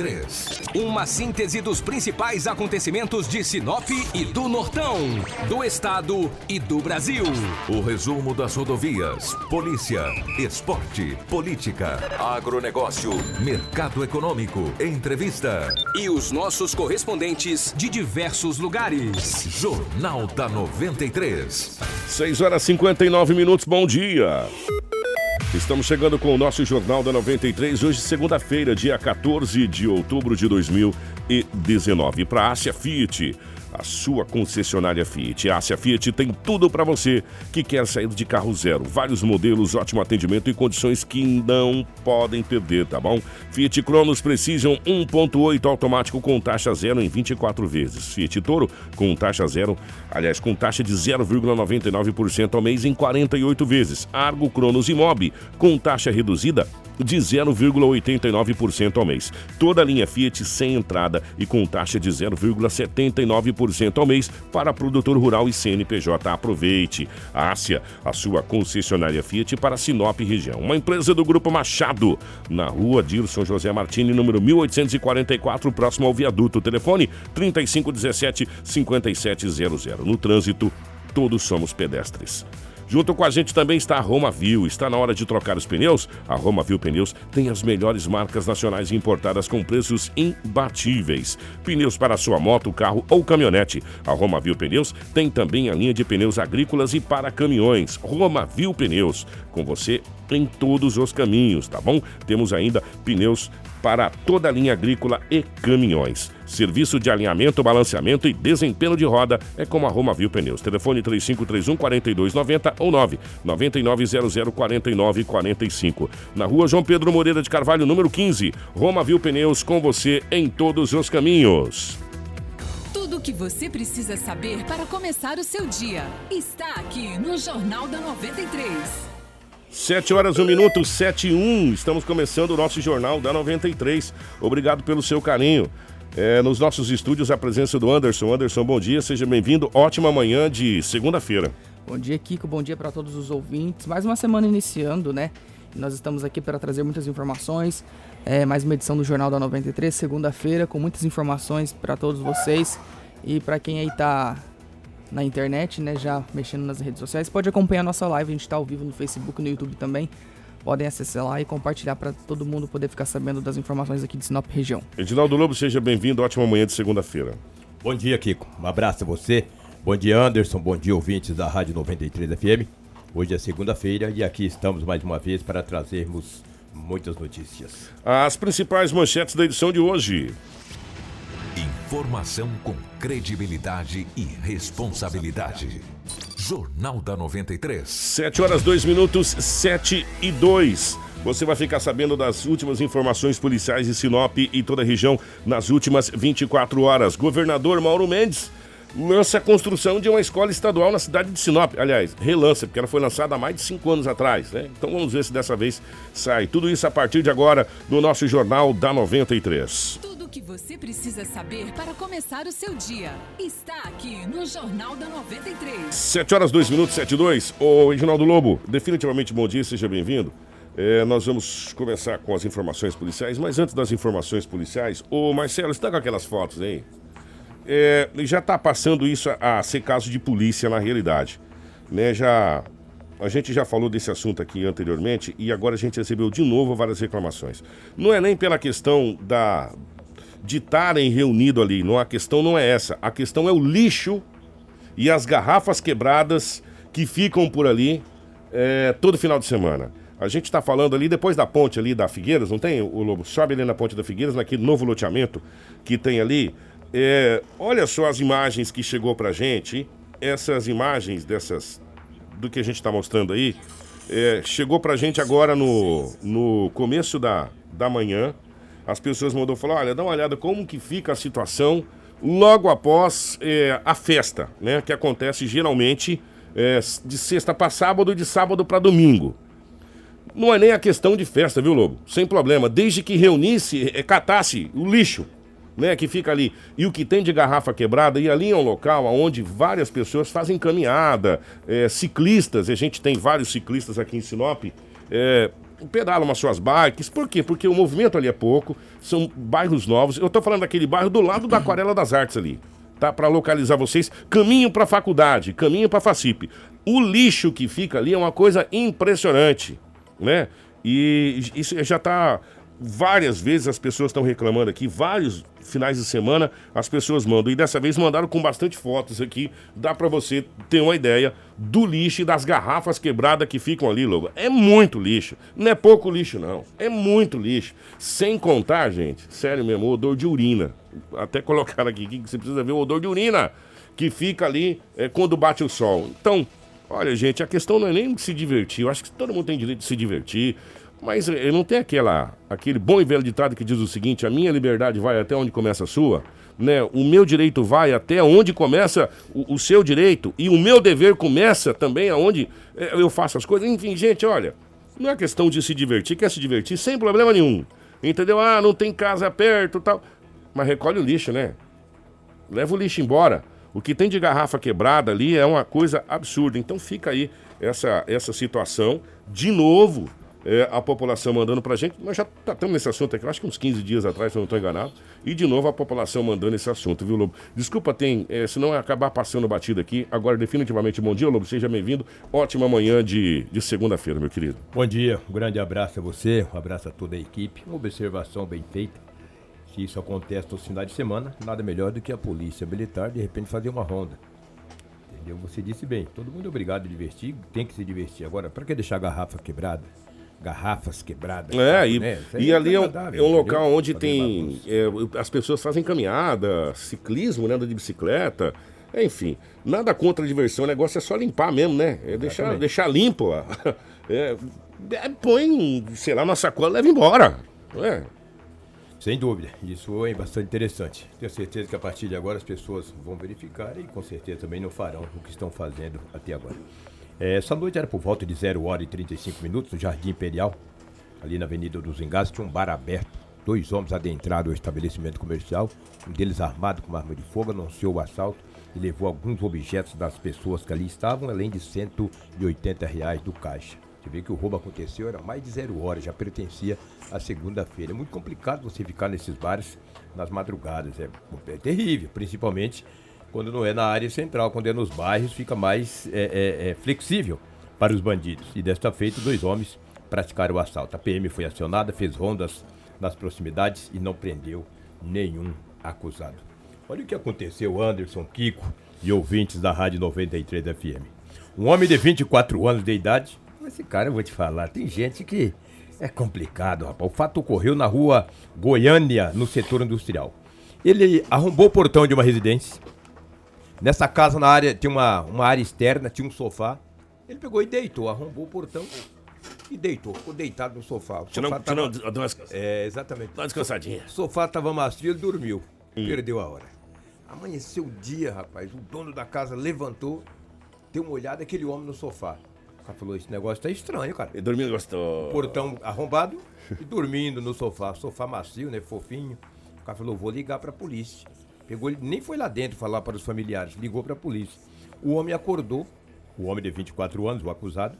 93. Uma síntese dos principais acontecimentos de Sinop e do Nortão, do estado e do Brasil. O resumo das rodovias, polícia, esporte, política, agronegócio, mercado econômico, entrevista. E os nossos correspondentes de diversos lugares. Jornal da 93. 6 horas 59 minutos, bom dia. Estamos chegando com o nosso Jornal da 93, hoje, segunda-feira, dia 14 de outubro de 2019. Para a Ásia Fiat a sua concessionária Fiat. A Ásia Fiat tem tudo para você que quer sair de carro zero. Vários modelos, ótimo atendimento e condições que não podem perder, tá bom? Fiat Cronos Precision 1.8 automático com taxa zero em 24 vezes. Fiat Toro com taxa zero, aliás, com taxa de 0,99% ao mês em 48 vezes. Argo Cronos Imob com taxa reduzida de 0,89% ao mês. Toda a linha Fiat sem entrada e com taxa de 0,79% ao mês para produtor rural e CNPJ. Aproveite. Ásia, a sua concessionária Fiat para Sinop região. Uma empresa do Grupo Machado, na rua Dilson José Martini, número 1844, próximo ao viaduto. Telefone 3517 5700. No trânsito, todos somos pedestres. Junto com a gente também está a Roma Viu. Está na hora de trocar os pneus? A Roma Viu Pneus tem as melhores marcas nacionais importadas com preços imbatíveis. Pneus para sua moto, carro ou caminhonete. A Roma Viu Pneus tem também a linha de pneus agrícolas e para caminhões. Roma Viu Pneus. Com você em todos os caminhos, tá bom? Temos ainda pneus para toda a linha agrícola e caminhões. Serviço de alinhamento, balanceamento e desempenho de roda é como a Roma Viu Pneus. Telefone 3531 4290 ou 9 9900 4945. Na rua João Pedro Moreira de Carvalho, número 15. Roma Viu Pneus com você em todos os caminhos. Tudo o que você precisa saber para começar o seu dia está aqui no Jornal da 93. 7 horas, 1 minuto, 7 e 1. Estamos começando o nosso Jornal da 93. Obrigado pelo seu carinho. É, nos nossos estúdios, a presença do Anderson. Anderson, bom dia, seja bem-vindo. Ótima manhã de segunda-feira. Bom dia, Kiko. Bom dia para todos os ouvintes. Mais uma semana iniciando, né? Nós estamos aqui para trazer muitas informações. É, mais uma edição do Jornal da 93, segunda-feira, com muitas informações para todos vocês. E para quem aí está na internet, né, já mexendo nas redes sociais, pode acompanhar a nossa live, a gente está ao vivo no Facebook, no YouTube também. Podem acessar lá e compartilhar para todo mundo poder ficar sabendo das informações aqui de Sinop região. Edinaldo Lobo, seja bem-vindo. Ótima manhã de segunda-feira. Bom dia, Kiko. Um abraço a você. Bom dia, Anderson. Bom dia, ouvintes da Rádio 93 FM. Hoje é segunda-feira e aqui estamos mais uma vez para trazermos muitas notícias. As principais manchetes da edição de hoje. Informação com credibilidade e responsabilidade. Jornal da 93. 7 horas 2 minutos, 7 e 2. Você vai ficar sabendo das últimas informações policiais de Sinop e toda a região nas últimas 24 horas. Governador Mauro Mendes lança a construção de uma escola estadual na cidade de Sinop. Aliás, relança, porque ela foi lançada há mais de cinco anos atrás, né? Então vamos ver se dessa vez sai. Tudo isso a partir de agora no nosso Jornal da 93. Tudo que você precisa saber para começar o seu dia está aqui no Jornal da 93. 7 horas 2 minutos, 7 e 2. Ô, Reginaldo Lobo, definitivamente bom dia, seja bem-vindo. É, nós vamos começar com as informações policiais, mas antes das informações policiais, ô Marcelo, está com aquelas fotos aí? É, já está passando isso a, a, ser caso de polícia na realidade. Né? Já, a gente já falou desse assunto aqui anteriormente e agora a gente recebeu de novo várias reclamações. Não é nem pela questão da de estarem reunidos ali, não, a questão não é essa. A questão é o lixo e as garrafas quebradas que ficam por ali é, todo final de semana. A gente está falando ali depois da ponte ali da Figueiras, não tem o Lobo? Sobe ali na ponte da Figueiras, naquele novo loteamento que tem ali. É, olha só as imagens que chegou pra gente. Essas imagens dessas do que a gente está mostrando aí. É, chegou pra gente agora no, no começo da, da manhã. As pessoas mandou falar: olha, dá uma olhada como que fica a situação logo após é, a festa, né? Que acontece geralmente é, de sexta para sábado e de sábado para domingo. Não é nem a questão de festa, viu, Lobo? Sem problema. Desde que reunisse, é, catasse o lixo né, que fica ali, e o que tem de garrafa quebrada, e ali é um local onde várias pessoas fazem caminhada, é, ciclistas, a gente tem vários ciclistas aqui em Sinop, é, pedalam as suas bikes. Por quê? Porque o movimento ali é pouco, são bairros novos. Eu tô falando daquele bairro do lado da Aquarela das Artes ali, tá? Para localizar vocês. Caminho para faculdade, caminho para Facip. O lixo que fica ali é uma coisa impressionante, né? E isso já tá várias vezes as pessoas estão reclamando aqui, vários finais de semana as pessoas mandam. E dessa vez mandaram com bastante fotos aqui. Dá para você ter uma ideia do lixo e das garrafas quebradas que ficam ali, Lobo. É muito lixo. Não é pouco lixo, não. É muito lixo. Sem contar, gente, sério mesmo, o odor de urina. Até colocaram aqui que você precisa ver o odor de urina que fica ali é, quando bate o sol. Então, olha, gente, a questão não é nem se divertir. Eu acho que todo mundo tem direito de se divertir. Mas ele não tem aquela, aquele bom e velho ditado que diz o seguinte: a minha liberdade vai até onde começa a sua, né? O meu direito vai até onde começa o, o seu direito e o meu dever começa também aonde é, eu faço as coisas. Enfim, gente, olha, não é questão de se divertir, quer se divertir sem problema nenhum, entendeu? Ah, não tem casa perto, tal, mas recolhe o lixo, né? Leva o lixo embora. O que tem de garrafa quebrada ali é uma coisa absurda. Então fica aí essa, essa situação de novo é, a população mandando pra gente. Nós já tratamos nesse assunto aqui, acho que uns 15 dias atrás, se eu não estou enganado. E de novo a população mandando esse assunto, viu, Lobo? Desculpa, tem, é, senão acabar passando batido aqui. Agora, definitivamente, bom dia, Lobo. Seja bem-vindo. Ótima manhã de, de segunda-feira, meu querido. Bom dia, um grande abraço a você, um abraço a toda a equipe. Uma observação bem feita. Se isso acontece no final de semana, nada melhor do que a polícia militar de repente fazer uma ronda. Entendeu? Você disse bem, todo mundo é obrigado a divertir, tem que se divertir. Agora, para que deixar a garrafa quebrada? Garrafas quebradas. É, e, né? e ali é um, é um local onde tem. É, as pessoas fazem caminhada, ciclismo, né? Anda de bicicleta. Enfim, nada contra a diversão, o negócio é só limpar mesmo, né? É deixar, deixar limpo. É, é, põe, sei lá, na sacola e leva embora. É. Sem dúvida, isso é bastante interessante. Tenho certeza que a partir de agora as pessoas vão verificar e com certeza também não farão o que estão fazendo até agora. É, essa noite era por volta de 0 hora e 35 minutos, no Jardim Imperial, ali na Avenida dos Engás, tinha um bar aberto. Dois homens adentraram o estabelecimento comercial, um deles armado com uma arma de fogo, anunciou o assalto e levou alguns objetos das pessoas que ali estavam, além de 180 reais do caixa. Você vê que o roubo aconteceu, era mais de zero hora, já pertencia à segunda-feira. É muito complicado você ficar nesses bares nas madrugadas, é, é terrível, principalmente quando não é na área central, quando é nos bairros, fica mais é, é, é, flexível para os bandidos. E desta feita, dois homens praticaram o assalto. A PM foi acionada, fez rondas nas proximidades e não prendeu nenhum acusado. Olha o que aconteceu, Anderson, Kiko e ouvintes da Rádio 93 FM. Um homem de 24 anos de idade. Esse cara, eu vou te falar, tem gente que é complicado, rapaz. O fato ocorreu na rua Goiânia, no setor industrial. Ele arrombou o portão de uma residência, Nessa casa, na área, tinha uma, uma área externa, tinha um sofá. Ele pegou e deitou, arrombou o portão e deitou. Ficou deitado no sofá. O sofá não, tava... não, É, exatamente. Dá uma descansadinha. O sofá tava macio, ele dormiu. Hum. Perdeu a hora. Amanheceu o dia, rapaz. O dono da casa levantou, deu uma olhada, aquele homem no sofá. O cara falou, esse negócio tá estranho, cara. E dormindo gostou. Portão arrombado e dormindo no sofá. Sofá macio, né? Fofinho. O cara falou, vou ligar pra polícia. Pegou, nem foi lá dentro falar para os familiares, ligou para a polícia. O homem acordou, o homem de 24 anos, o acusado.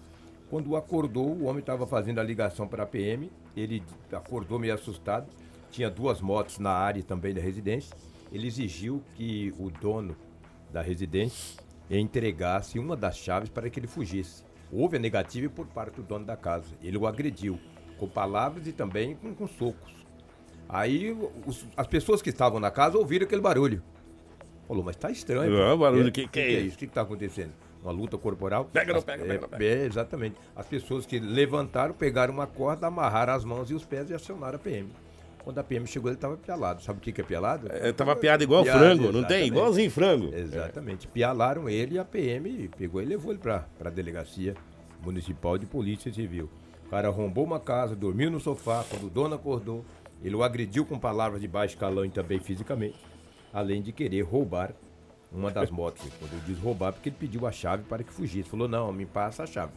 Quando acordou, o homem estava fazendo a ligação para a PM. Ele acordou meio assustado. Tinha duas motos na área também da residência. Ele exigiu que o dono da residência entregasse uma das chaves para que ele fugisse. Houve a negativa por parte do dono da casa. Ele o agrediu com palavras e também com, com socos. Aí os, as pessoas que estavam na casa ouviram aquele barulho. Falou, mas tá estranho. Não, barulho, o que, que, que, é isso? O que, que tá acontecendo? Uma luta corporal? Pega, não pega, pega, pega. É, exatamente. As pessoas que levantaram, pegaram uma corda, amarraram as mãos e os pés e acionaram a PM. Quando a PM chegou, ele estava pialado. Sabe o que, que é pialado? É, tava piado igual piado, frango, exatamente. não tem? Igualzinho frango. Exatamente. É. Pialaram ele e a PM pegou e levou ele para a delegacia municipal de polícia civil. O cara arrombou uma casa, dormiu no sofá, quando o dono acordou, ele o agrediu com palavras de baixo calão e também fisicamente, além de querer roubar uma das motos. Quando eu diz roubar, porque ele pediu a chave para que fugisse. Falou, não, me passa a chave.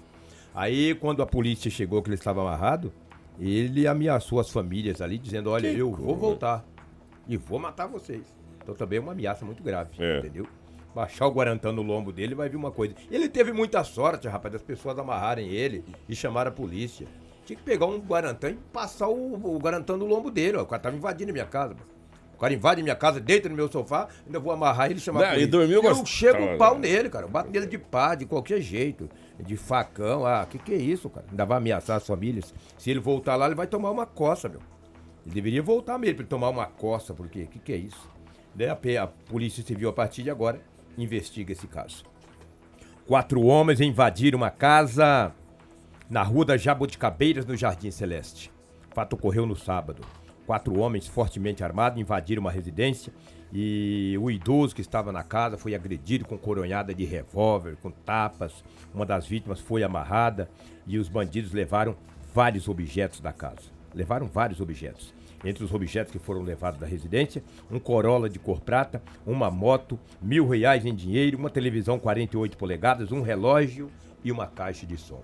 Aí, quando a polícia chegou, que ele estava amarrado, ele ameaçou as famílias ali, dizendo, olha, que eu vou voltar e vou matar vocês. Então também é uma ameaça muito grave, é. entendeu? Baixar o Guarantã no lombo dele vai vir uma coisa. Ele teve muita sorte, rapaz, das pessoas amarrarem ele e chamar a polícia. Tinha que pegar um Guarantã e passar o, o Guarantã no lombo dele, ó. O cara tava invadindo a minha casa, pô. O cara invade minha casa, deita no meu sofá, ainda vou amarrar ele e chamar Não, a e dormiu Eu gost- chego Tá, o pau né? nele, cara. Eu bato nele de pá, de qualquer jeito. De facão. Ah, que que é isso, cara? Ainda vai ameaçar as famílias. Se ele voltar lá, ele vai tomar uma coça, meu. Ele deveria voltar mesmo pra ele tomar uma coça, porque que que é isso? Daí a, P- a Polícia Civil, a partir de agora, investiga esse caso. Quatro homens invadiram uma casa na rua das Jabuticabeiras, no Jardim Celeste. O fato ocorreu no sábado. Quatro homens fortemente armados invadiram uma residência e o idoso que estava na casa foi agredido com coronhada de revólver, com tapas. Uma das vítimas foi amarrada e os bandidos levaram vários objetos da casa. Levaram vários objetos. Entre os objetos que foram levados da residência, um Corolla de cor prata, uma moto, mil reais em dinheiro, uma televisão 48 polegadas, um relógio e uma caixa de som.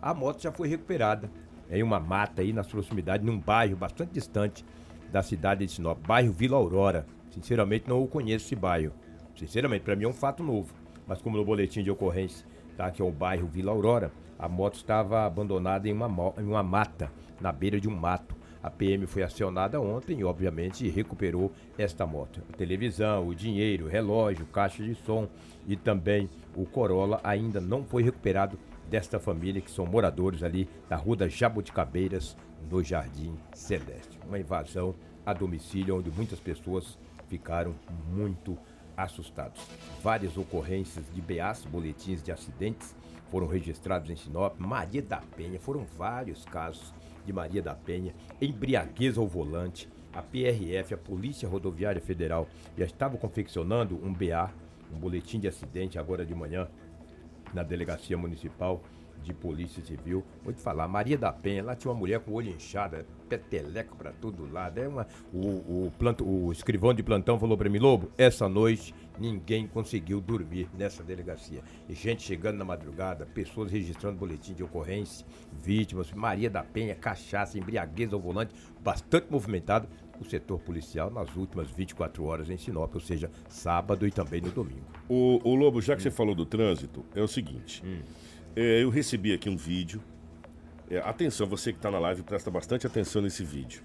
A moto já foi recuperada em uma mata aí nas proximidades, num bairro bastante distante da cidade de Sinop, bairro Vila Aurora. Sinceramente, não o conheço esse bairro. Sinceramente, para mim é um fato novo. Mas como no boletim de ocorrência tá, que é o bairro Vila Aurora, a moto estava abandonada em uma, em uma mata, na beira de um mato. A PM foi acionada ontem e, obviamente, recuperou esta moto. A televisão, o dinheiro, relógio, caixa de som e também o Corolla ainda não foi recuperado desta família que são moradores ali da Rua das Jabuticabeiras, no Jardim Celeste. Uma invasão a domicílio onde muitas pessoas ficaram muito assustados. Várias ocorrências de BAs, boletins de acidentes, foram registrados em Sinop, Maria da Penha, foram vários casos de Maria da Penha, embriaguez ao volante. A PRF, a Polícia Rodoviária Federal, já estava confeccionando um BA, um boletim de acidente agora de manhã, na Delegacia Municipal de Polícia Civil. Vou te falar, Maria da Penha, lá tinha uma mulher com o olho inchado, peteleco pra todo lado. É uma, o, o, planto, o escrivão de plantão falou pra mim, Lobo, essa noite ninguém conseguiu dormir nessa delegacia. E gente chegando na madrugada, pessoas registrando boletim de ocorrência, vítimas, Maria da Penha, cachaça, embriaguez ao volante, bastante movimentado o setor policial nas últimas 24 horas em Sinop, ou seja, sábado e também no domingo. O, o Lobo, já que você falou do trânsito, é o seguinte. Hum. É, eu recebi aqui um vídeo. É, atenção, você que está na live, presta bastante atenção nesse vídeo.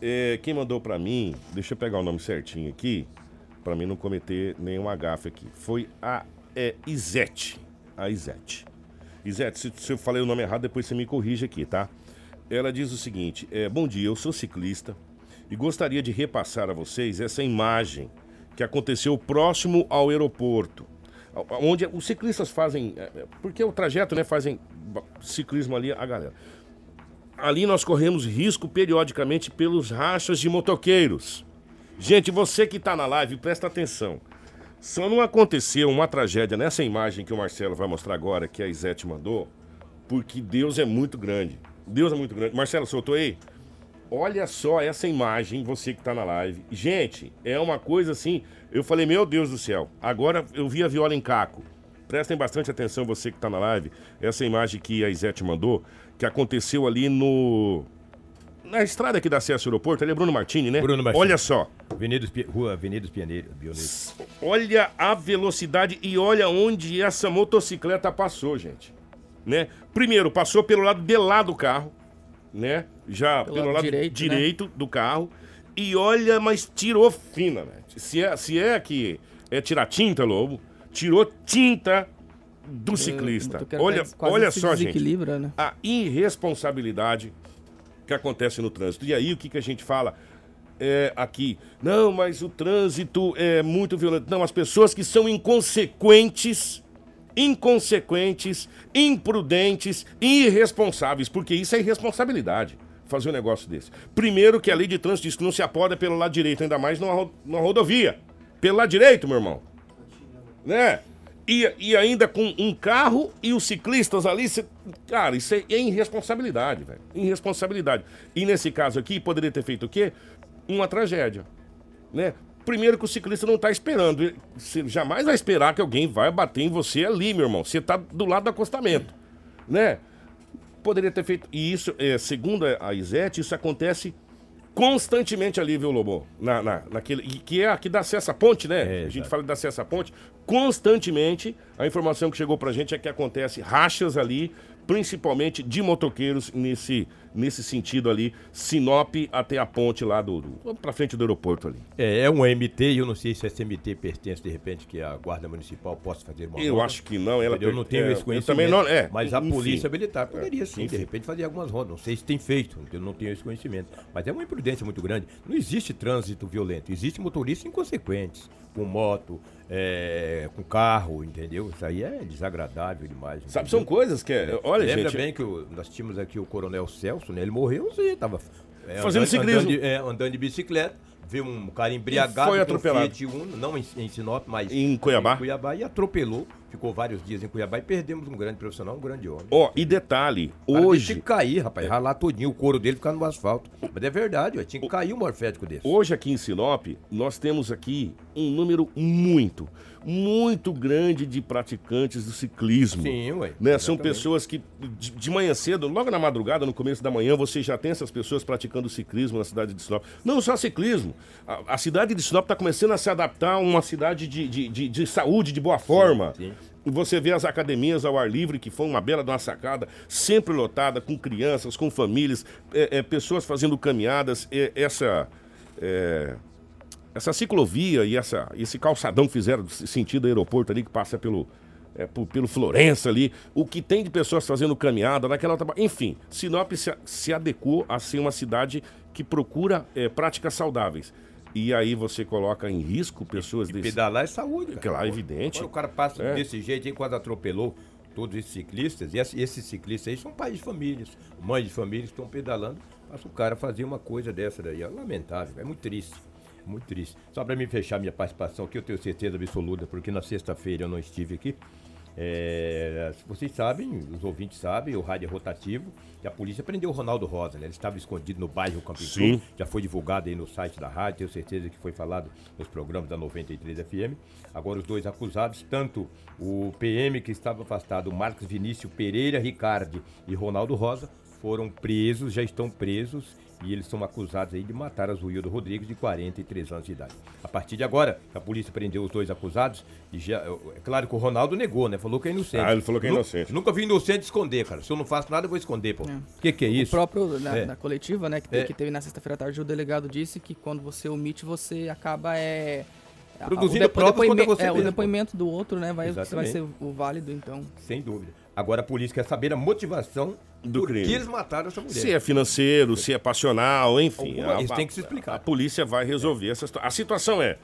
É, quem mandou para mim, deixa eu pegar o nome certinho aqui, para mim não cometer nenhum agafe aqui. Foi a é, Isete. A Isete. Isete, se, se eu falei o nome errado, depois você me corrige aqui, tá? Ela diz o seguinte: é, Bom dia, eu sou ciclista e gostaria de repassar a vocês essa imagem que aconteceu próximo ao aeroporto, onde os ciclistas fazem, é, é, porque o trajeto, né, fazem ciclismo ali a galera. Ali nós corremos risco periodicamente pelos rachas de motoqueiros. Gente, você que está na live, presta atenção. Só não aconteceu uma tragédia nessa imagem que o Marcelo vai mostrar agora, que a Isete mandou, porque Deus é muito grande. Deus é muito grande. Marcelo, soltou aí? Olha só essa imagem, você que tá na live. Gente, é uma coisa assim. Eu falei, meu Deus do céu. Agora eu vi a viola em caco. Prestem bastante atenção, você que tá na live. Essa imagem que a Isete mandou, que aconteceu ali no. Na estrada que dá acesso ao aeroporto, ali é Bruno Martini, né? Bruno Martini. Olha só. Avenida dos Rua Avenida dos Pioneiros. Olha a velocidade e olha onde essa motocicleta passou, gente. Né? Primeiro, passou pelo lado de lá do carro, né? Já pelo, lado lado direito, direito, né? do carro. E olha, mas tirou fina, né? Se é, se é que é tirar tinta, Lobo, tirou tinta do ciclista. Olha, olha só, gente né? a irresponsabilidade que acontece no trânsito. E aí o que, que a gente fala é, aqui? Não, mas o trânsito é muito violento. Não, as pessoas que são inconsequentes, inconsequentes, imprudentes e irresponsáveis, porque isso é irresponsabilidade. Fazer um negócio desse. Primeiro que a lei de trânsito diz que não se apoda pelo lado direito, ainda mais numa, numa rodovia. Pelo lado direito, meu irmão né? E, e ainda com um carro e os ciclistas ali, cê- cara, isso é, é irresponsabilidade, velho. Irresponsabilidade. E nesse caso aqui, poderia ter feito o quê? Uma tragédia, né? Primeiro que o ciclista não tá esperando. Você jamais vai esperar que alguém vai bater em você ali, meu irmão. Você tá do lado do acostamento, né? Poderia ter feito. E isso, é, segundo a Isete, isso acontece constantemente ali, viu, Lobo? Na, na, naquele, que é aqui da acesso à ponte, né? É, a gente fala da acesso à ponte. Constantemente, a informação que chegou pra gente é que acontece rachas ali principalmente de motoqueiros nesse, nesse sentido ali, Sinop até a ponte lá do, do para frente do aeroporto ali. É, é um MT eu não sei se esse MT pertence de repente que a Guarda Municipal possa fazer uma Eu ronda. acho que não, ela Eu não tenho é, esse eu conhecimento. também não, é, mas a enfim. polícia militar poderia sim, enfim. de repente, fazer algumas rondas. Não sei se tem feito, eu não tenho esse conhecimento. Mas é uma imprudência muito grande. Não existe trânsito violento, existe motoristas inconsequentes, com moto, é, com carro, entendeu? Isso aí é desagradável demais. Sabe, entendeu? são coisas que é, olha, Lembra gente, bem que o- nós tínhamos aqui o Coronel Celso, né? Ele morreu, você tava é, Fazendo andando, ciclismo. Andando de, é, andando de bicicleta, viu um cara embriagado, foi com um atropelado. Fiat Uno, não em, em Sinop, mas Em Cuiabá. em Cuiabá e atropelou. Ficou vários dias em Cuiabá e perdemos um grande profissional, um grande homem. ó, e detalhe, cara hoje, Tinha que cair, rapaz, ralar todinho, o couro dele ficar no asfalto. Mas é verdade, ó, tinha que cair um morfético desse. Hoje aqui em Sinop, nós temos aqui um número muito, muito grande de praticantes do ciclismo. Sim, ué. Né? São pessoas que de, de manhã cedo, logo na madrugada, no começo da manhã, você já tem essas pessoas praticando ciclismo na cidade de Sinop. Não só ciclismo. A, a cidade de Sinop está começando a se adaptar a uma cidade de, de, de, de saúde, de boa forma. sim. E Você vê as academias ao ar livre, que foi uma bela de uma sacada, sempre lotada, com crianças, com famílias, é, é, pessoas fazendo caminhadas. é, essa. É, essa ciclovia e essa, esse calçadão que fizeram sentido aeroporto ali, que passa pelo, é, por- pelo Florença ali, o que tem de pessoas fazendo caminhada naquela outra. Enfim, Sinop se, se adequou a ser uma cidade que procura é, práticas saudáveis. E aí você coloca em risco pessoas desse. Pedalar é saúde. cara. Claro, evidente. Agora o cara passa É. desse jeito aí, quase atropelou todos esses ciclistas. E esse- esses ciclistas aí são pais de famílias, mães de famílias que estão pedalando. Passa o cara fazer uma coisa dessa daí. É lamentável, é muito triste. Muito triste. Só para me fechar minha participação aqui, eu tenho certeza absoluta, porque na sexta-feira eu não estive aqui. É, vocês sabem, os ouvintes sabem, o rádio é rotativo, e a polícia prendeu o Ronaldo Rosa, né? Ele estava escondido no bairro Camping Sim. Já foi divulgado aí no site da rádio, tenho certeza que foi falado nos programas da 93 FM. Agora os dois acusados, tanto o PM que estava afastado, Marcos Vinícius Pereira Ricardi e Ronaldo Rosa, foram presos, já estão presos e eles são acusados aí de matar Azuildo Rodrigues, de 43 anos de idade. A partir de agora, a polícia prendeu os dois acusados e já, é claro que o Ronaldo negou, né? Falou que é inocente. Ah, ele falou que é inocente. Nunca vi inocente esconder, cara. Se eu não faço nada, eu vou esconder, pô. O que que é isso? O próprio, na, É. na coletiva, né, que, É. que teve na sexta-feira à tarde, o delegado disse que quando você omite, você acaba é, Produzindo o, depoimento- você é, o depoimento do outro, né, vai, vai ser o válido, então. Sem dúvida. Agora a polícia quer saber a motivação Do por crime. que eles mataram essa mulher. Se é financeiro, se é passional, enfim. Alguma- a- eles a- têm que se explicar. A polícia vai resolver essa situação. A situação é: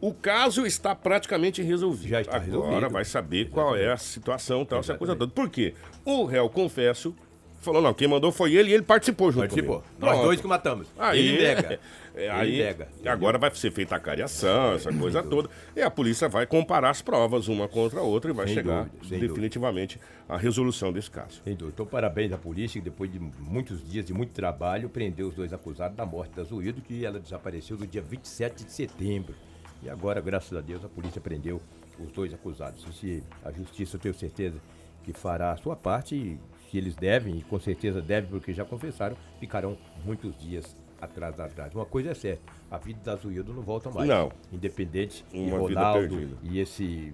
o caso está praticamente resolvido. Já está Agora resolvido. vai saber qual é a situação, tal, essa coisa Exatamente. toda. Por quê? O réu, confesso, falou: não, quem mandou foi ele e ele participou junto Participou. comigo. Nós Pronto. dois que matamos. Aí, Ele nega. É, Ele aí, nega. agora vai ser feita a cariação, essa coisa toda. E a polícia vai comparar as provas uma contra a outra e vai Sem chegar dúvida, sem definitivamente à resolução desse caso. Sem dúvida. Então, parabéns à polícia, que depois de muitos dias de muito trabalho, prendeu os dois acusados da morte da Zuildo, que ela desapareceu no dia 27 de setembro. E agora, graças a Deus, a polícia prendeu os dois acusados. Se a justiça, eu tenho certeza, que fará a sua parte, e se eles devem, e com certeza devem, porque já confessaram, ficarão muitos dias atrás da grade. Uma coisa é certa, a vida da Zuildo não volta mais. Não. Independente de Uma vida Ronaldo e esse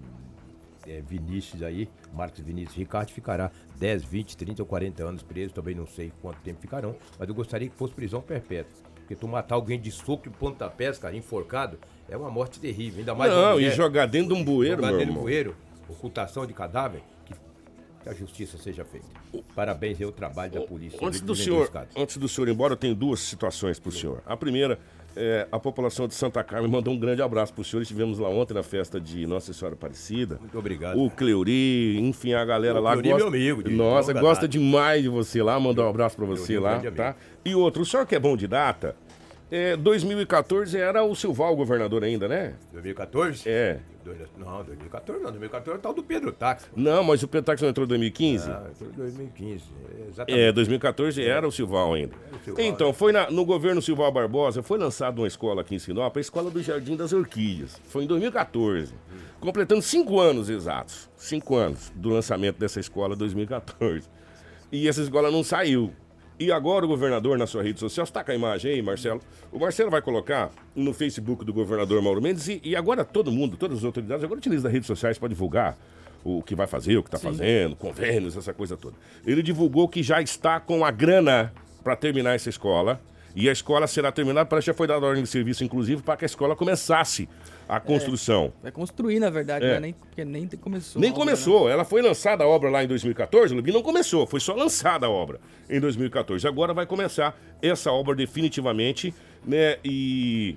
é, Vinícius aí, Marcos Vinícius Ricardo, ficará 10, 20, 30 ou 40 anos preso, também não sei quanto tempo ficarão, mas eu gostaria que fosse prisão perpétua. Porque tu matar alguém de soco e pontapés, cara, enforcado, é uma morte terrível. Ainda mais Não, e jogar dentro de um bueiro, jogar meu dentro do irmão. bueiro, ocultação de cadáver, que, a justiça seja feita. Parabéns ao trabalho da polícia. Antes do senhor, antes do senhor ir embora, eu tenho duas situações para o senhor. A primeira, é, a população de Santa Carmen mandou um grande abraço para o senhor. Estivemos lá ontem na festa de Nossa Senhora Aparecida. Muito obrigado. O Cleuri, enfim, a galera O lá Cleuri é meu amigo, de Nossa, gosta demais de você lá. Mandar um abraço para você Cleuri é lá, tá? E outro, o senhor que é bom de data, é, 2014 era o Silval governador ainda, né? 2014? É. Dois- Não, 2014 não. 2014 é o tal do Pedro Táxi. Não, mas o Petax não entrou em 2015? Ah, entrou em 2015. é, Exatamente. É, 2014 era o Silval ainda. o Silval, Então, foi na- no governo Silval Barbosa, foi lançada uma escola aqui em Sinop, a Escola do Jardim das Orquídeas. Foi em 2014. Completando cinco anos exatos. Cinco anos do lançamento dessa escola, 2014. E essa escola não saiu. E agora o governador, na sua rede social, está com a imagem aí, Marcelo? O Marcelo vai colocar no Facebook do governador Mauro Mendes e, e agora todo mundo, todas as autoridades, agora utiliza as redes sociais para divulgar. o que vai fazer, o que está fazendo, convênios, essa coisa toda. Ele divulgou que já está com a grana para terminar essa escola. E a escola será terminada, parece que já foi dada ordem de serviço, inclusive, para que a escola começasse a construção. Vai construir, na verdade, É. né? Nem, porque nem começou. Nem obra, né? começou. Ela foi lançada a obra lá em 2014, Lubi, não começou. Foi só lançada a obra em 2014. Agora vai começar essa obra definitivamente, né? E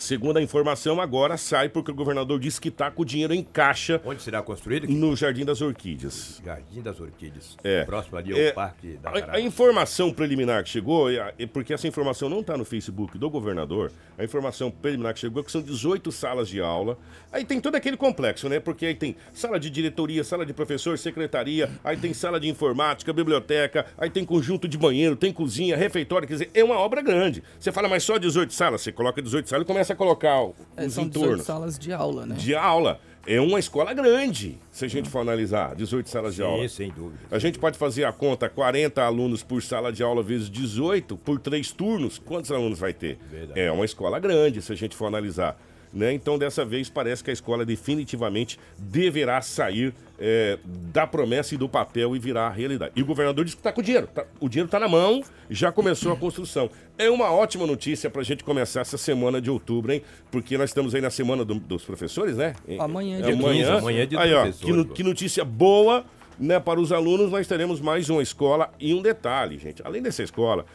segundo a informação, agora sai porque o governador disse que está com o dinheiro em caixa Onde será construído? aqui? no Jardim das Orquídeas. Jardim das Orquídeas. É. Próximo ali ao É, Parque da A, a informação preliminar que chegou, é- é porque essa informação não está no Facebook do governador, a informação preliminar que chegou é que são 18 salas de aula. Aí tem todo aquele complexo, né? Porque aí tem sala de diretoria, sala de professor, secretaria, aí tem sala de informática, biblioteca, aí tem conjunto de banheiro, tem cozinha, refeitório. Quer dizer, é uma obra grande. Você fala, mas só 18 salas? Você coloca 18 salas e começa a colocar É, os são 18 entornos salas de aula, né? de aula. É uma escola grande, se a gente for analisar, 18 salas de aula. Sim, sem dúvida. A gente pode fazer a conta, 40 alunos por sala de aula vezes 18, por três turnos, quantos alunos vai ter? Verdade. É uma escola grande, se a gente for analisar. Né? Então, dessa vez, parece que a escola definitivamente deverá sair é, da promessa e do papel e virar a realidade. E o governador disse que está com o dinheiro. tá- o dinheiro está na mão, já começou a construção. É uma ótima notícia para a gente começar essa semana de outubro, hein? Porque nós estamos aí na semana do- dos professores, né? Amanhã é dia amanhã. 15, amanhã é do Aí, ó, que, no- que notícia boa, né? Para os alunos, nós teremos mais uma escola. E um detalhe, gente. Além dessa escola,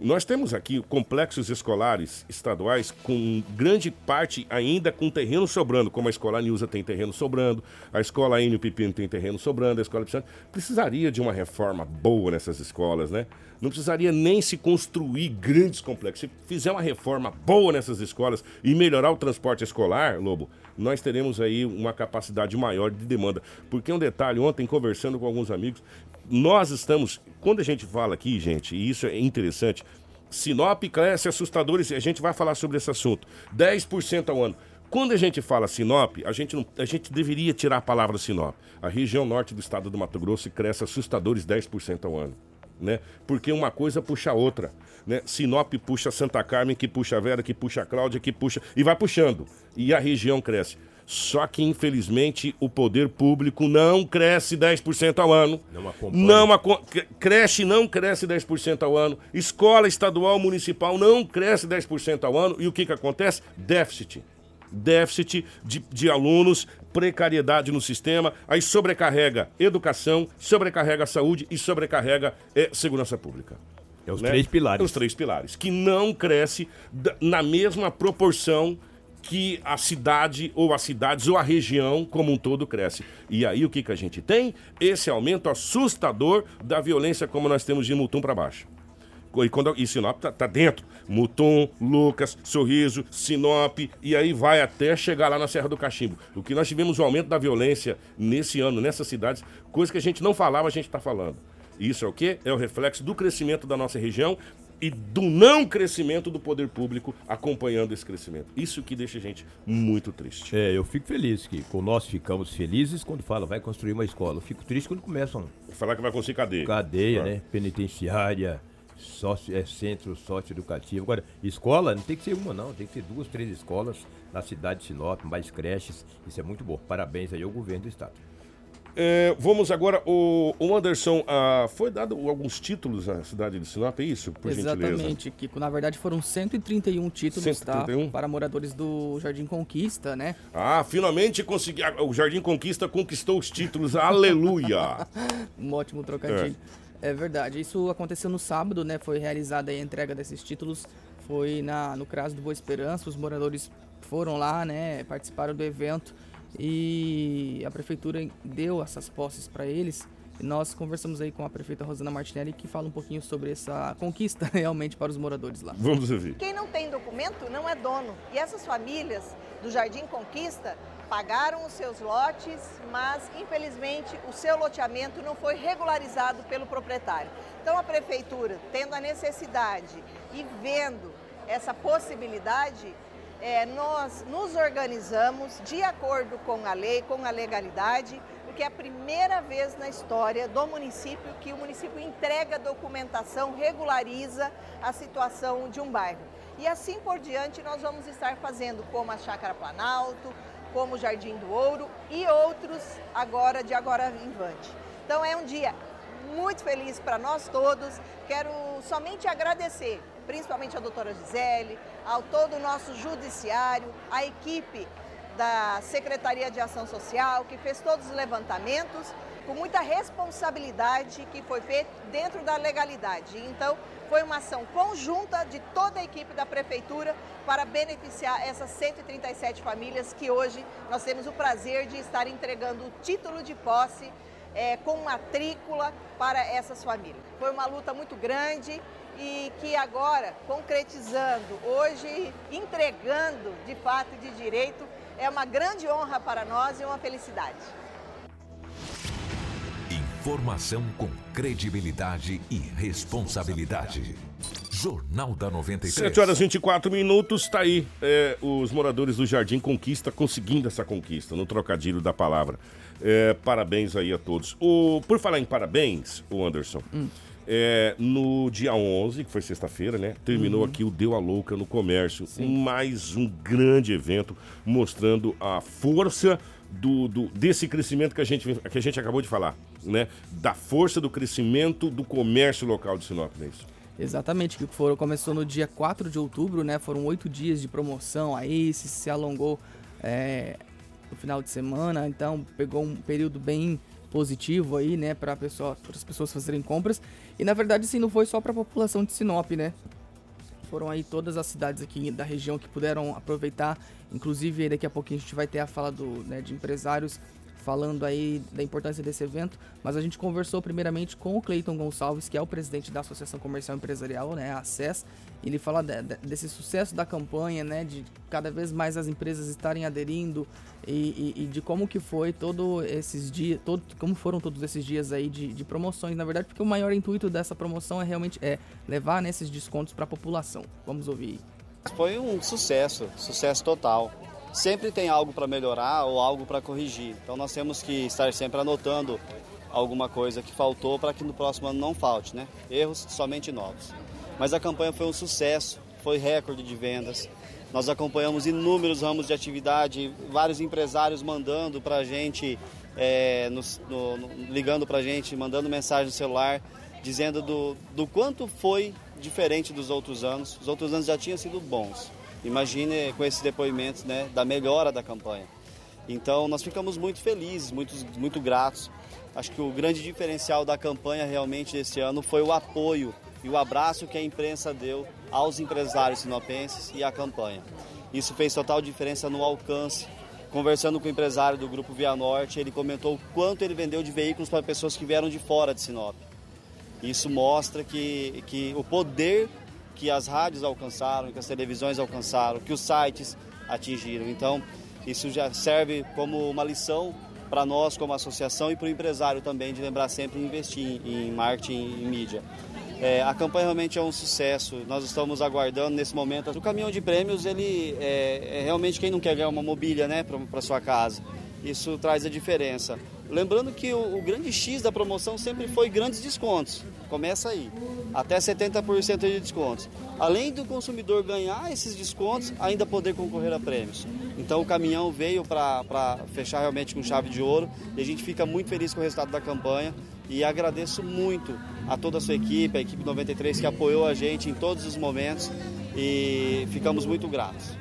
nós temos aqui complexos escolares estaduais com grande parte ainda com terreno sobrando, como a escola Nilza tem terreno sobrando, a escola Enio Pepino tem terreno sobrando, a escola Pissano. Precisaria de uma reforma boa nessas escolas, né? Não precisaria nem se construir grandes complexos. Se fizer uma reforma boa nessas escolas e melhorar o transporte escolar, Lobo, nós teremos aí uma capacidade maior de demanda. Porque um detalhe, ontem conversando com alguns amigos, nós estamos, quando a gente fala aqui, gente, e isso é interessante, Sinop cresce assustadores, a gente vai falar sobre esse assunto. 10% ao ano. Quando a gente fala Sinop, a gente, não, a gente deveria tirar a palavra Sinop. A região norte do estado do Mato Grosso cresce assustadores 10% ao ano. Né? Porque uma coisa puxa a outra. Né? Sinop puxa Santa Carmen, que puxa Vera, que puxa Cláudia, que puxa. E vai puxando. E a região cresce. Só que, infelizmente, o poder público não cresce 10% ao ano. Não acompanha. Não aco- cre- creche não cresce 10% ao ano. Escola estadual municipal não cresce 10% ao ano. E o que, que acontece? Déficit. Déficit de, de alunos, precariedade no sistema, aí sobrecarrega educação, sobrecarrega saúde e sobrecarrega eh, segurança pública. É os né? três pilares. Os três pilares. Que não cresce na mesma proporção que a cidade, ou as cidades, ou a região como um todo cresce. E aí o que, que a gente tem? Esse aumento assustador da violência como nós temos de Mutum para baixo. E, quando, e Sinop tá, tá dentro. Mutum, Lucas, Sorriso, Sinop, e aí vai até chegar lá na Serra do Cachimbo. O que nós tivemos o aumento da violência nesse ano, nessas cidades, coisa que a gente não falava, a gente está falando. Isso é o quê? É o reflexo do crescimento da nossa região e do não crescimento do poder público acompanhando esse crescimento. Isso que deixa a gente muito triste. É, eu fico feliz que com nós ficamos felizes quando fala vai construir uma escola. Eu fico triste quando começam Falar que vai conseguir cadeia. cadeia, Ah. né? Penitenciária, sócio, é, centro socioeducativo. Agora, escola não tem que ser uma, não. Tem que ser duas, três escolas na cidade de Sinop, mais creches. Isso é muito bom. Parabéns aí ao governo do estado. É, vamos agora, o, o Anderson, ah, foi dado alguns títulos à cidade de Sinop, é isso? Por gentileza. Exatamente, Kiko. Na verdade, foram 131 títulos, 131? tá? Para moradores do Jardim Conquista, né? Ah, finalmente consegui. ah, O Jardim Conquista conquistou os títulos. Aleluia! Um ótimo trocadilho. É. verdade. Isso aconteceu no sábado, né? Foi realizada a entrega desses títulos. Foi na, no CRAS do Boa Esperança. Os moradores foram lá, né? Participaram do evento. E a prefeitura deu essas posses para eles. E nós conversamos aí com a prefeita Rosana Martinelli, que fala um pouquinho sobre essa conquista realmente para os moradores lá. Vamos ouvir. Quem não tem documento não é dono. E essas famílias do Jardim Conquista pagaram os seus lotes, mas infelizmente o seu loteamento não foi regularizado pelo proprietário. Então a prefeitura, tendo a necessidade e vendo essa possibilidade, é, nós nos organizamos de acordo com a lei, com a legalidade, porque é a primeira vez na história do município que o município entrega documentação, regulariza a situação de um bairro. E assim por diante nós vamos estar fazendo como a Chácara Planalto, como o Jardim do Ouro e outros agora de agora em diante. Então é um dia muito feliz para nós todos. Quero somente agradecer, principalmente a doutora Gisele, ao todo o nosso judiciário, a equipe da Secretaria de Ação Social, que fez todos os levantamentos, com muita responsabilidade que foi feito dentro da legalidade. Então, foi uma ação conjunta de toda a equipe da Prefeitura para beneficiar essas 137 famílias que hoje nós temos o prazer de estar entregando o título de posse é, com matrícula para essas famílias. Foi uma luta muito grande e que agora, concretizando, hoje entregando de fato e de direito, é uma grande honra para nós e uma felicidade. Informação com credibilidade e responsabilidade. Jornal da 93. 7 horas e 24 minutos, tá aí. É, os moradores do Jardim Conquista conseguindo essa conquista, no trocadilho da palavra. É, parabéns aí a todos. O, por falar em parabéns, o Anderson, hum. É, no dia 11, que foi sexta-feira, né? Terminou uhum. aqui o Deu a Louca no Comércio. Sim. Mais um grande evento mostrando a força do, do, desse crescimento que a, gente, que a gente acabou de falar, né? Da força do crescimento do comércio local de Sinop, não é isso? Exatamente, que foram, começou no dia 4 de outubro, né? Foram oito dias de promoção, aí se, se alongou é, no final de semana, então pegou um período bem positivo aí, né, para pessoa, as pessoas fazerem compras. E na verdade, sim, não foi só para a população de Sinop, né? Foram aí todas as cidades aqui da região que puderam aproveitar. Inclusive, daqui a pouquinho a gente vai ter a fala do, né, de empresários falando aí da importância desse evento, mas a gente conversou primeiramente com o Cleiton Gonçalves, que é o presidente da Associação Comercial Empresarial, né, a ACES. Ele fala de, de, desse sucesso da campanha, né, de cada vez mais as empresas estarem aderindo e, e, e de como que foi todo esses dias, todo, como foram todos esses dias aí de, de, promoções, na verdade, porque o maior intuito dessa promoção é realmente é levar nesses descontos para a população. Vamos ouvir. Foi um sucesso, sucesso total sempre tem algo para melhorar ou algo para corrigir. Então nós temos que estar sempre anotando alguma coisa que faltou para que no próximo ano não falte, né? Erros somente novos. Mas a campanha foi um sucesso, foi recorde de vendas. Nós acompanhamos inúmeros ramos de atividade, vários empresários mandando para a gente, é, no, no, ligando para a gente, mandando mensagem no celular, dizendo do, do quanto foi diferente dos outros anos. Os outros anos já tinham sido bons. Imagine com esses depoimentos né, da melhora da campanha. Então nós ficamos muito felizes, muito, muito gratos. Acho que o grande diferencial da campanha realmente desse ano foi o apoio e o abraço que a imprensa deu aos empresários sinopenses e à campanha. Isso fez total diferença no alcance. Conversando com o empresário do Grupo Via Norte, ele comentou o quanto ele vendeu de veículos para pessoas que vieram de fora de Sinop. Isso mostra que, que o poder que as rádios alcançaram, que as televisões alcançaram, que os sites atingiram. Então, isso já serve como uma lição para nós como associação e para o empresário também de lembrar sempre de investir em marketing e mídia. É, a campanha realmente é um sucesso. Nós estamos aguardando nesse momento. O caminhão de prêmios ele é, é realmente quem não quer ganhar uma mobília, né, para sua casa. Isso traz a diferença. Lembrando que o, o, grande X da promoção sempre foi grandes descontos. Começa aí, até 70% de descontos. Além do consumidor ganhar esses descontos, ainda poder concorrer a prêmios. Então o caminhão veio para fechar realmente com chave de ouro e a gente fica muito feliz com o resultado da campanha e agradeço muito a toda a sua equipe, a equipe 93 que apoiou a gente em todos os momentos e ficamos muito gratos.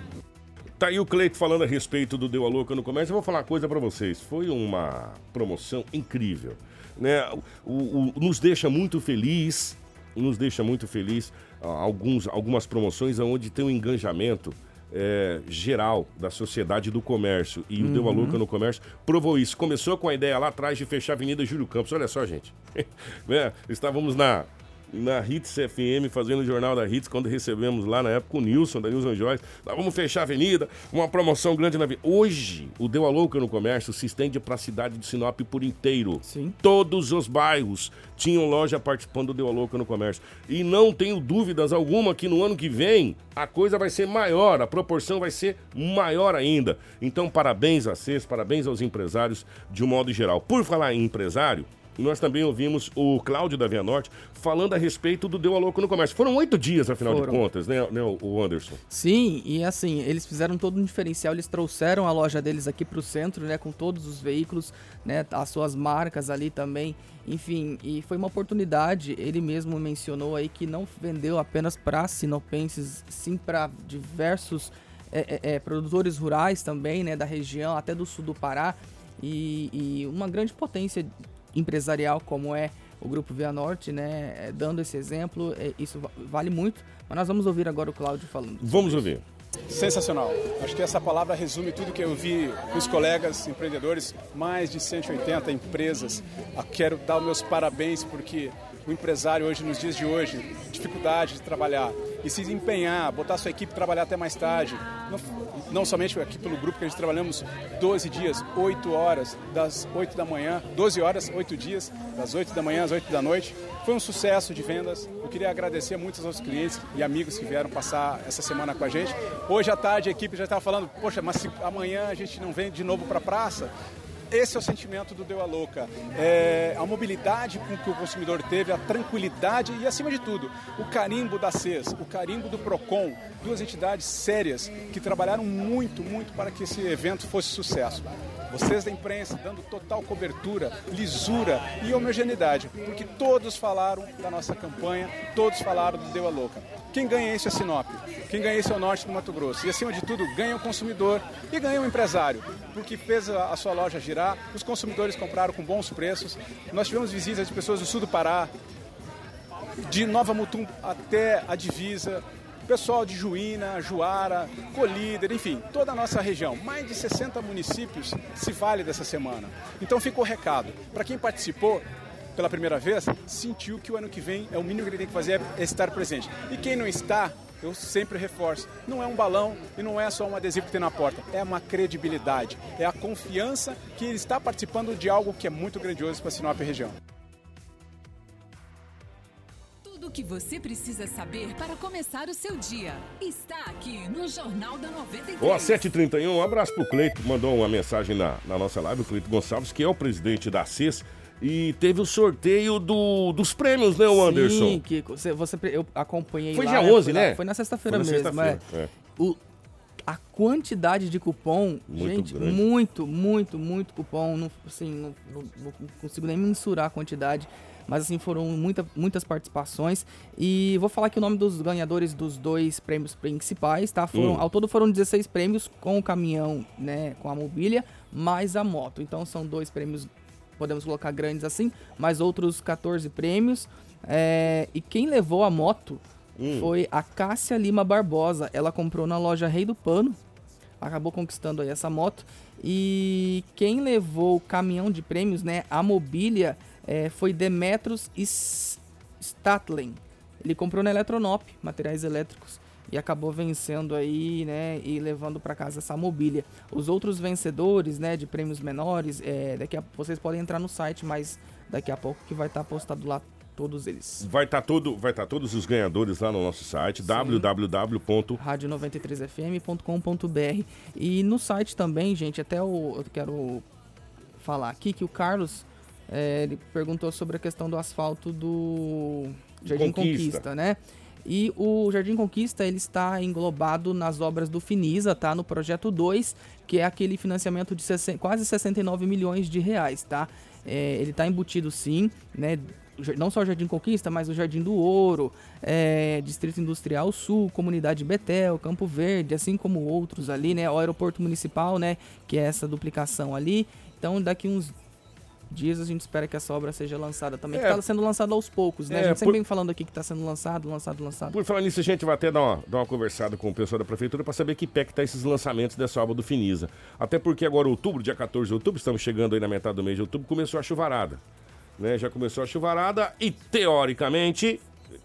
Tá aí o Cleito falando a respeito do Deu a Louca no comércio. Eu vou falar uma coisa para vocês. Foi uma promoção incrível. Né? O, o, nos deixa muito feliz, nos deixa muito feliz alguns, algumas promoções onde tem um engajamento é, geral da sociedade do comércio. E uhum. o Deu a Louca no comércio provou isso. Começou com a ideia lá atrás de fechar a Avenida Júlio Campos. Olha só, gente. né? Estávamos na na Hits FM, fazendo o Jornal da Hits, quando recebemos lá na época o Nilson, da Nilson Joyce. Nós vamos fechar a avenida, uma promoção grande na vida. Hoje, o Deu a Louca no Comércio se estende para a cidade de Sinop por inteiro. Sim. Todos os bairros tinham loja participando do Deu a Louca no Comércio. E não tenho dúvidas alguma que no ano que vem a coisa vai ser maior, a proporção vai ser maior ainda. Então, parabéns a vocês, parabéns aos empresários de um modo geral. Por falar em empresário, nós também ouvimos o Cláudio da Via Norte falando a respeito do Deu a Louco no Comércio. Foram oito dias, afinal Foram. de contas, né, né, o Anderson? Sim, e assim, eles fizeram todo um diferencial, eles trouxeram a loja deles aqui pro centro, né, com todos os veículos, né, as suas marcas ali também, enfim, e foi uma oportunidade, ele mesmo mencionou aí que não vendeu apenas para sinopenses, sim para diversos é, é, é, produtores rurais também, né, da região, até do sul do Pará, e, e uma grande potência empresarial como é o Grupo Via Norte, né, é, dando esse exemplo, é, isso va- vale muito, mas nós vamos ouvir agora o Cláudio falando. Vamos ouvir. Sensacional. Acho que essa palavra resume tudo que eu vi com os colegas empreendedores, mais de 180 empresas. Ah, Quero dar os meus parabéns porque o empresário hoje, nos dias de hoje, dificuldade de trabalhar e se empenhar, botar sua equipe trabalhar até mais tarde. Não, não somente aqui pelo grupo que a gente trabalhamos 12 dias, 8 horas, das 8 da manhã, 12 horas, 8 dias, das 8 da manhã às 8 da noite. Foi um sucesso de vendas. Eu queria agradecer muito aos clientes e amigos que vieram passar essa semana com a gente. Hoje à tarde a equipe já estava falando, poxa, mas se amanhã a gente não vem de novo para a praça, esse é o sentimento do Deu a Louca. É a mobilidade com que o consumidor teve, a tranquilidade e, acima de tudo, o carimbo da CES, o carimbo do PROCON, duas entidades sérias que trabalharam muito, muito para que esse evento fosse sucesso. Vocês da imprensa dando total cobertura, lisura e homogeneidade, porque todos falaram da nossa campanha, todos falaram do Deu a Louca. Quem ganha isso é Sinop, quem ganha isso é o norte do Mato Grosso. E acima de tudo, ganha o consumidor e ganha o empresário, porque fez a, sua loja girar, os consumidores compraram com bons preços. Nós tivemos visitas de pessoas do sul do Pará, de Nova Mutum até a divisa, pessoal de Juína, Juara, Colíder, enfim, toda a nossa região. Mais de 60 municípios se vale dessa semana. Então ficou o recado. Para quem participou pela primeira vez, sentiu que o ano que vem é o mínimo que ele tem que fazer é estar presente. E quem não está, eu sempre reforço, não é um balão e não é só um adesivo que tem na porta, é uma credibilidade, é a confiança que ele está participando de algo que é muito grandioso para Sinop e região. Tudo o que você precisa saber para começar o seu dia está aqui no Jornal da 93. Ó, 7h31, um abraço pro Cleito, que mandou uma mensagem na, na nossa live, o Cleito Gonçalves, que é o presidente da CES, e teve o sorteio do, dos prêmios, né, o Anderson? Sim, Kiko, você, você, eu acompanhei Foi lá. dia né, 11, foi lá- né? Foi na sexta-feira mesmo, sexta-feira, é. é. O, a quantidade de cupom, Muito gente, grande. muito, muito, muito cupom. Não, assim, não, não- não consigo nem mensurar a quantidade. Mas assim, foram muita, muitas participações. E vou falar aqui o nome dos ganhadores dos dois prêmios principais, tá? Foram, Hum. Ao todo foram 16 prêmios com o caminhão, né? Com a mobília, mais a moto. Então são dois prêmios, podemos colocar grandes assim, mais outros 14 prêmios. É, e quem levou a moto Hum. foi a Cássia Lima Barbosa. Ela comprou na loja Rei do Pano. Acabou conquistando aí essa moto. E quem levou o caminhão de prêmios, né? A mobília eh, foi Demetros S- Statlen. Ele comprou na Eletronop, materiais elétricos. E acabou vencendo aí, né? E levando para casa essa mobília. Os outros vencedores, né? De prêmios menores, eh, daqui a, vocês podem entrar no site, mas daqui a pouco que vai estar postado lá todos eles. Vai estar todo, vai tá todos os ganhadores lá no nosso site, www. rádio93fm.com.br. E no site também, gente, até o, eu quero falar aqui que o Carlos eh, ele perguntou sobre a questão do asfalto do Jardim Conquista. Conquista, né? E o Jardim Conquista ele está englobado nas obras do Finisa, tá? No projeto 2, que é aquele financiamento de 60 quase 69 milhões de reais, tá? Eh, ele está embutido sim, né? Não só o Jardim Conquista, mas o Jardim do Ouro, eh, Distrito Industrial Sul, Comunidade Betel, Campo Verde, assim como outros ali, né? O Aeroporto Municipal, né? Que é essa duplicação ali. Então, daqui uns dias a gente espera que essa obra seja lançada também. É. Que tá sendo lançada aos poucos, né? É, a gente sempre por- vem falando aqui que tá sendo lançado, lançado, lançado. Por falar nisso, a gente vai até dar uma, dar uma conversada com o pessoal da prefeitura para saber que pé que tá esses lançamentos dessa obra do Finisa. Até porque agora, outubro, dia 14 de outubro, estamos chegando aí na metade do mês de outubro, começou a chuvarada. Né? Já começou a chuvarada e, teoricamente,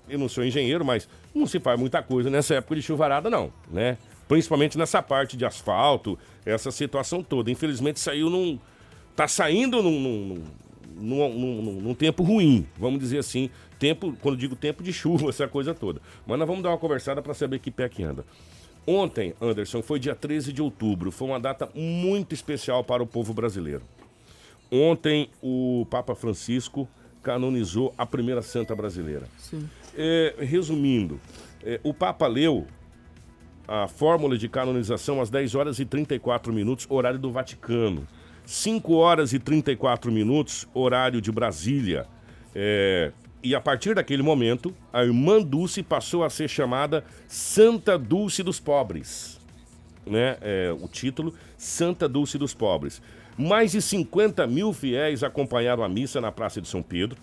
eu não sou engenheiro, mas não se faz muita coisa nessa época de chuvarada, não, né? Principalmente nessa parte de asfalto, essa situação toda. Infelizmente saiu num. Tá saindo num, num, num, num- tempo ruim, vamos dizer assim. Tempo, quando digo tempo de chuva, essa coisa toda. Mas nós vamos dar uma conversada para saber que pé que anda. Ontem, Anderson, foi dia 13 de outubro. Foi uma data muito especial para o povo brasileiro. Ontem o Papa Francisco canonizou a primeira santa brasileira. É, resumindo, é, o Papa leu a fórmula de canonização às 10 horas e 34 minutos, horário do Vaticano. 5 horas e 34 minutos, horário de Brasília. É, e a partir daquele momento, a irmã Dulce passou a ser chamada Santa Dulce dos Pobres. Né? É, o título, Santa Dulce dos Pobres. Mais de 50 mil fiéis acompanharam a missa na Praça de São Pedro,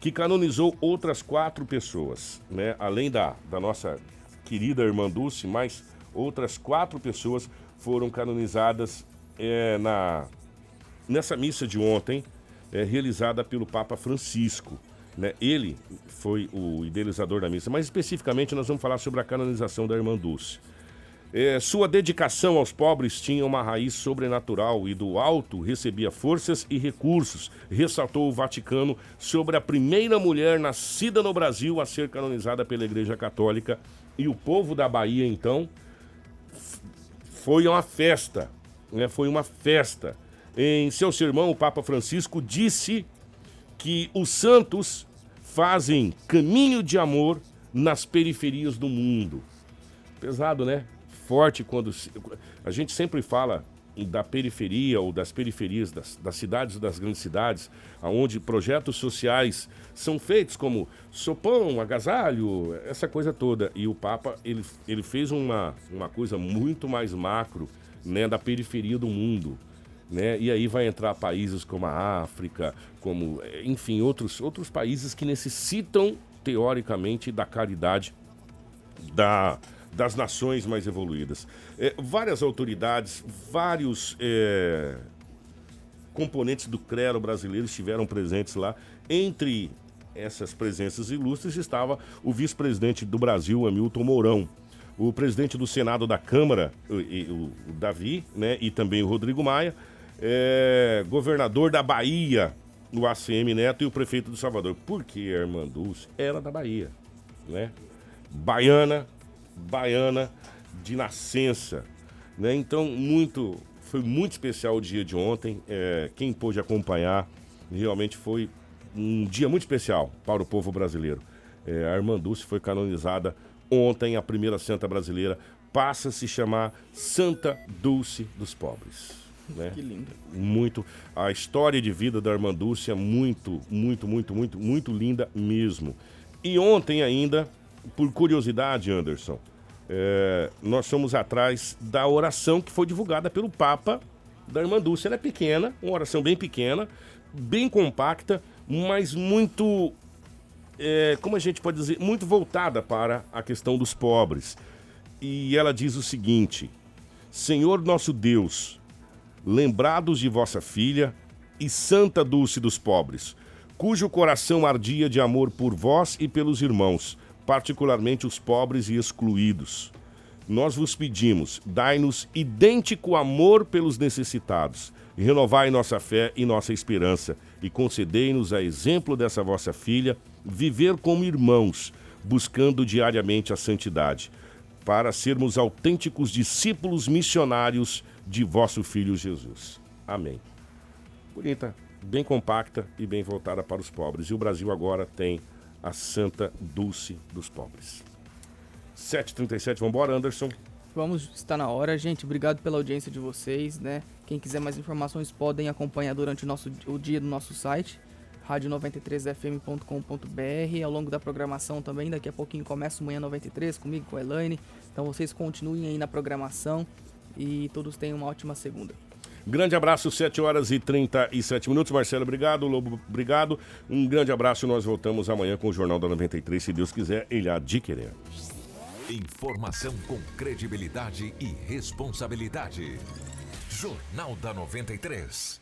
que canonizou outras quatro pessoas, né? Além da, da nossa querida irmã Dulce, mais outras quatro pessoas foram canonizadas é, na, nessa missa de ontem, é, realizada pelo Papa Francisco. Né? Ele foi o idealizador da missa, mas especificamente nós vamos falar sobre a canonização da irmã Dulce. É, sua dedicação aos pobres tinha uma raiz sobrenatural e do alto recebia forças e recursos, ressaltou o Vaticano sobre a primeira mulher nascida no Brasil a ser canonizada pela Igreja Católica. E o povo da Bahia, então, foi uma festa, né? foi uma festa. Em seu sermão, o Papa Francisco disse que os santos fazem caminho de amor nas periferias do mundo. Pesado, né? forte quando a gente sempre fala da periferia ou das periferias das, das cidades das grandes cidades, aonde projetos sociais são feitos como sopão, agasalho, essa coisa toda. E o Papa ele, ele fez uma, uma coisa muito mais macro né, da periferia do mundo. Né? E aí vai entrar países como a África, como, enfim, outros, outros países que necessitam, teoricamente, da caridade da, das nações mais evoluídas. É, várias autoridades, vários é, componentes do clero brasileiro estiveram presentes lá. Entre essas presenças ilustres estava o vice-presidente do Brasil, Hamilton Mourão, o presidente do Senado da Câmara, o, o, o Davi, né, e também o Rodrigo Maia, é, governador da Bahia, o ACM Neto e o prefeito do Salvador. Porque a irmã Dulce era da Bahia, né? Baiana, baiana de nascença. Né? Então, muito, foi muito especial o dia de ontem. É, quem pôde acompanhar, realmente foi um dia muito especial para o povo brasileiro. É, a Irmã Dulce foi canonizada ontem, a primeira santa brasileira, passa a se chamar Santa Dulce dos Pobres. Né? Que lindo. Muito. A história de vida da Irmã Dulce é muito, muito, muito, muito, muito linda mesmo. E ontem ainda por curiosidade, Anderson, é, nós somos atrás da oração que foi divulgada pelo Papa da Irmã Dulce. Ela é pequena, uma oração bem pequena, bem compacta, mas muito, é, como a gente pode dizer, muito voltada para a questão dos pobres. E ela diz o seguinte: Senhor nosso Deus, lembrados de vossa filha e Santa Dulce dos pobres, cujo coração ardia de amor por vós e pelos irmãos particularmente os pobres e excluídos. Nós vos pedimos, dai-nos idêntico amor pelos necessitados, renovai nossa fé e nossa esperança, e concedei-nos, a exemplo dessa vossa filha, viver como irmãos, buscando diariamente a santidade, para sermos autênticos discípulos missionários de vosso Filho Jesus. Amém. Bonita, bem compacta e bem voltada para os pobres. E o Brasil agora tem a Santa Dulce dos Pobres. 7h37, vamos embora, Anderson. Vamos, está na hora, gente. Obrigado pela audiência de vocês, né? Quem quiser mais informações podem acompanhar durante o, nosso, o dia no nosso site, rádio93fm.com.br. Ao longo da programação também, daqui a pouquinho começa o Manhã 93 comigo, com a Elaine. Então vocês continuem aí na programação e todos tenham uma ótima segunda. Grande abraço, 7 horas e 37 minutos. Marcelo, obrigado. Lobo, obrigado. Um grande abraço. Nós voltamos amanhã com o Jornal da 93, se Deus quiser, ele há de querer. Informação com credibilidade e responsabilidade. Jornal da 93.